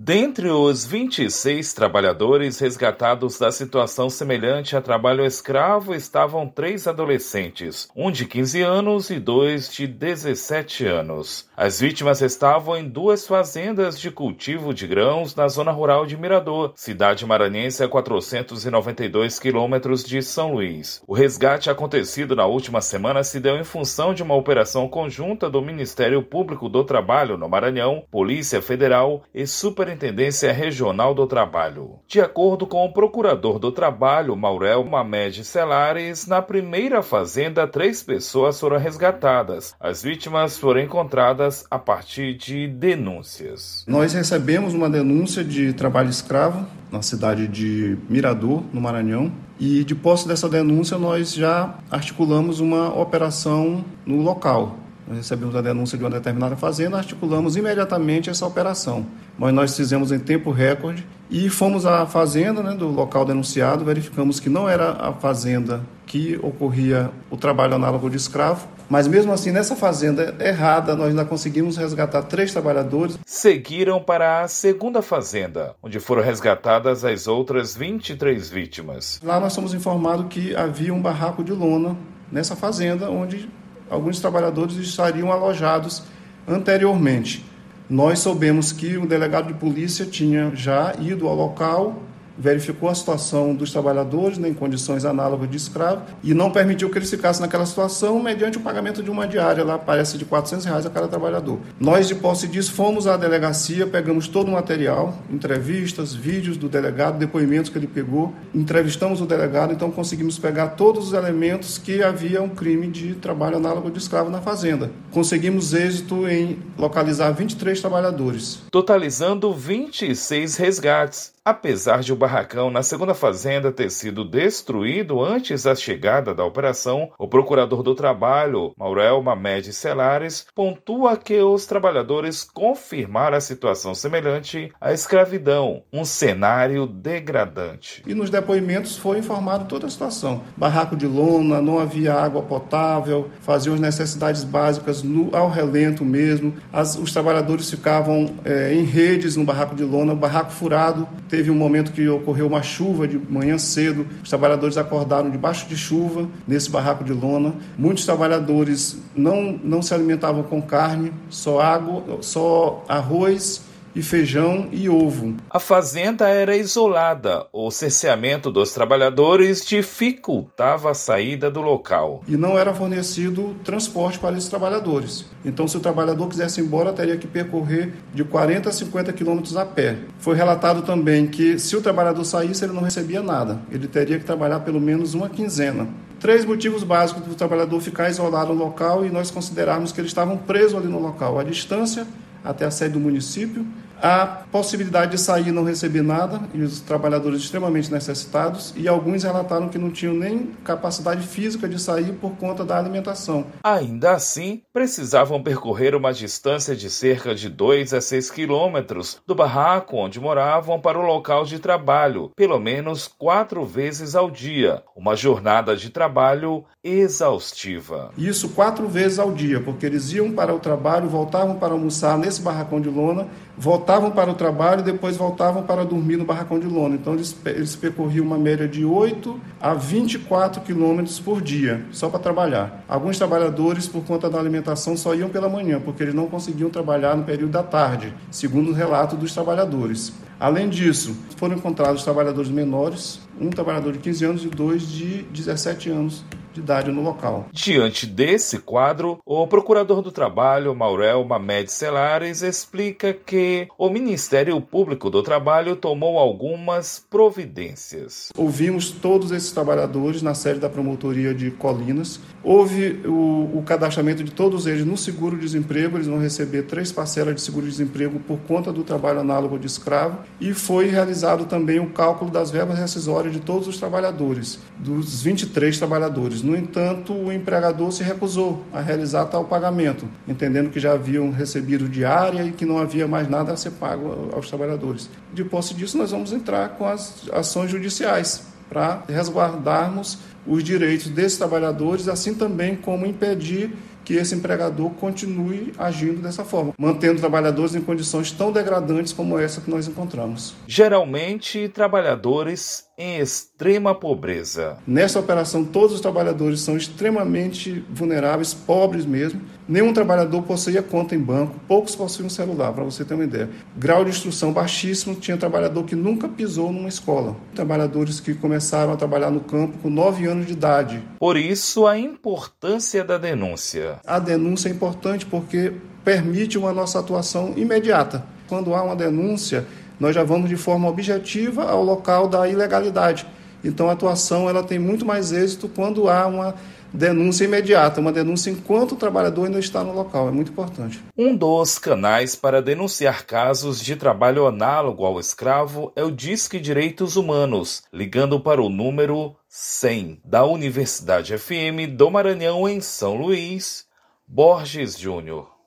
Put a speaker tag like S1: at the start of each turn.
S1: Dentre os 26 trabalhadores resgatados da situação semelhante a trabalho escravo estavam três adolescentes, um de 15 anos e dois de 17 anos. As vítimas estavam em duas fazendas de cultivo de grãos na zona rural de Mirador, cidade maranhense a 492 quilômetros de São Luís. O resgate acontecido na última semana se deu em função de uma operação conjunta do Ministério Público do Trabalho no Maranhão, Polícia Federal e Super Superintendência Regional do Trabalho. De acordo com o procurador do Trabalho, Maurel Mamed Celares, na primeira fazenda, três pessoas foram resgatadas. As vítimas foram encontradas a partir de denúncias.
S2: Nós recebemos uma denúncia de trabalho escravo na cidade de Mirador, no Maranhão, e de posse dessa denúncia nós já articulamos uma operação no local nós recebemos a denúncia de uma determinada fazenda, articulamos imediatamente essa operação. Mas nós fizemos em tempo recorde e fomos à fazenda né, do local denunciado, verificamos que não era a fazenda que ocorria o trabalho análogo de escravo, mas mesmo assim, nessa fazenda errada, nós ainda conseguimos resgatar três trabalhadores.
S1: Seguiram para a segunda fazenda, onde foram resgatadas as outras 23 vítimas.
S2: Lá nós somos informados que havia um barraco de lona nessa fazenda, onde alguns trabalhadores estariam alojados anteriormente. Nós soubemos que o delegado de polícia tinha já ido ao local verificou a situação dos trabalhadores né, em condições análogas de escravo e não permitiu que eles ficassem naquela situação mediante o pagamento de uma diária, lá parece de 400 reais a cada trabalhador. Nós, de posse disso, fomos à delegacia, pegamos todo o material, entrevistas, vídeos do delegado, depoimentos que ele pegou, entrevistamos o delegado, então conseguimos pegar todos os elementos que havia um crime de trabalho análogo de escravo na fazenda. Conseguimos êxito em localizar 23 trabalhadores.
S1: Totalizando 26 resgates Apesar de o barracão na segunda fazenda ter sido destruído antes da chegada da operação, o procurador do trabalho, Maurel Mamed Celares, pontua que os trabalhadores confirmaram a situação semelhante à escravidão, um cenário degradante.
S2: E nos depoimentos foi informado toda a situação. Barraco de lona, não havia água potável, faziam as necessidades básicas no, ao relento mesmo. As, os trabalhadores ficavam é, em redes no barraco de lona, barraco furado, Teve um momento que ocorreu uma chuva de manhã cedo, os trabalhadores acordaram debaixo de chuva, nesse barraco de lona. Muitos trabalhadores não, não se alimentavam com carne, só água, só arroz e feijão e ovo.
S1: A fazenda era isolada. O cerceamento dos trabalhadores dificultava a saída do local.
S2: E não era fornecido transporte para esses trabalhadores. Então, se o trabalhador quisesse ir embora, teria que percorrer de 40 a 50 quilômetros a pé. Foi relatado também que, se o trabalhador saísse, ele não recebia nada. Ele teria que trabalhar pelo menos uma quinzena três motivos básicos do trabalhador ficar isolado no local e nós considerarmos que eles estavam presos ali no local: a distância até a sede do município, a possibilidade de sair e não receber nada, e os trabalhadores extremamente necessitados, e alguns relataram que não tinham nem capacidade física de sair por conta da alimentação.
S1: Ainda assim, precisavam percorrer uma distância de cerca de 2 a 6 quilômetros do barraco onde moravam para o local de trabalho, pelo menos quatro vezes ao dia, uma jornada de trabalho exaustiva.
S2: Isso quatro vezes ao dia, porque eles iam para o trabalho, voltavam para almoçar nesse barracão de lona, voltavam para o trabalho e depois voltavam para dormir no barracão de lona. Então eles, eles percorriam uma média de 8 a 24 quilômetros por dia, só para trabalhar. Alguns trabalhadores, por conta da alimentação, só iam pela manhã, porque eles não conseguiam trabalhar no período da tarde, segundo o relato dos trabalhadores. Além disso, foram encontrados trabalhadores menores, um trabalhador de 15 anos e dois de 17 anos idade no local.
S1: Diante desse quadro, o procurador do trabalho, Maurel Mamed Celares, explica que o Ministério Público do Trabalho tomou algumas providências.
S2: Ouvimos todos esses trabalhadores na sede da promotoria de Colinas. Houve o, o cadastramento de todos eles no seguro-desemprego, eles vão receber três parcelas de seguro-desemprego por conta do trabalho análogo de escravo e foi realizado também o cálculo das verbas rescisórias de todos os trabalhadores, dos 23 trabalhadores. No entanto, o empregador se recusou a realizar tal pagamento, entendendo que já haviam recebido diária e que não havia mais nada a ser pago aos trabalhadores. De posse disso, nós vamos entrar com as ações judiciais para resguardarmos os direitos desses trabalhadores, assim também como impedir que esse empregador continue agindo dessa forma, mantendo trabalhadores em condições tão degradantes como essa que nós encontramos.
S1: Geralmente, trabalhadores em extrema pobreza.
S2: Nessa operação, todos os trabalhadores são extremamente vulneráveis, pobres mesmo. Nenhum trabalhador possuía conta em banco, poucos possuíam celular, para você ter uma ideia. Grau de instrução baixíssimo, tinha trabalhador que nunca pisou numa escola. Trabalhadores que começaram a trabalhar no campo com 9 anos de idade.
S1: Por isso, a importância da denúncia.
S2: A denúncia é importante porque permite uma nossa atuação imediata. Quando há uma denúncia, nós já vamos de forma objetiva ao local da ilegalidade. Então a atuação ela tem muito mais êxito quando há uma denúncia imediata, uma denúncia enquanto o trabalhador ainda está no local. É muito importante.
S1: Um dos canais para denunciar casos de trabalho análogo ao escravo é o Disque Direitos Humanos, ligando para o número 100 da Universidade FM do Maranhão em São Luís, Borges Júnior.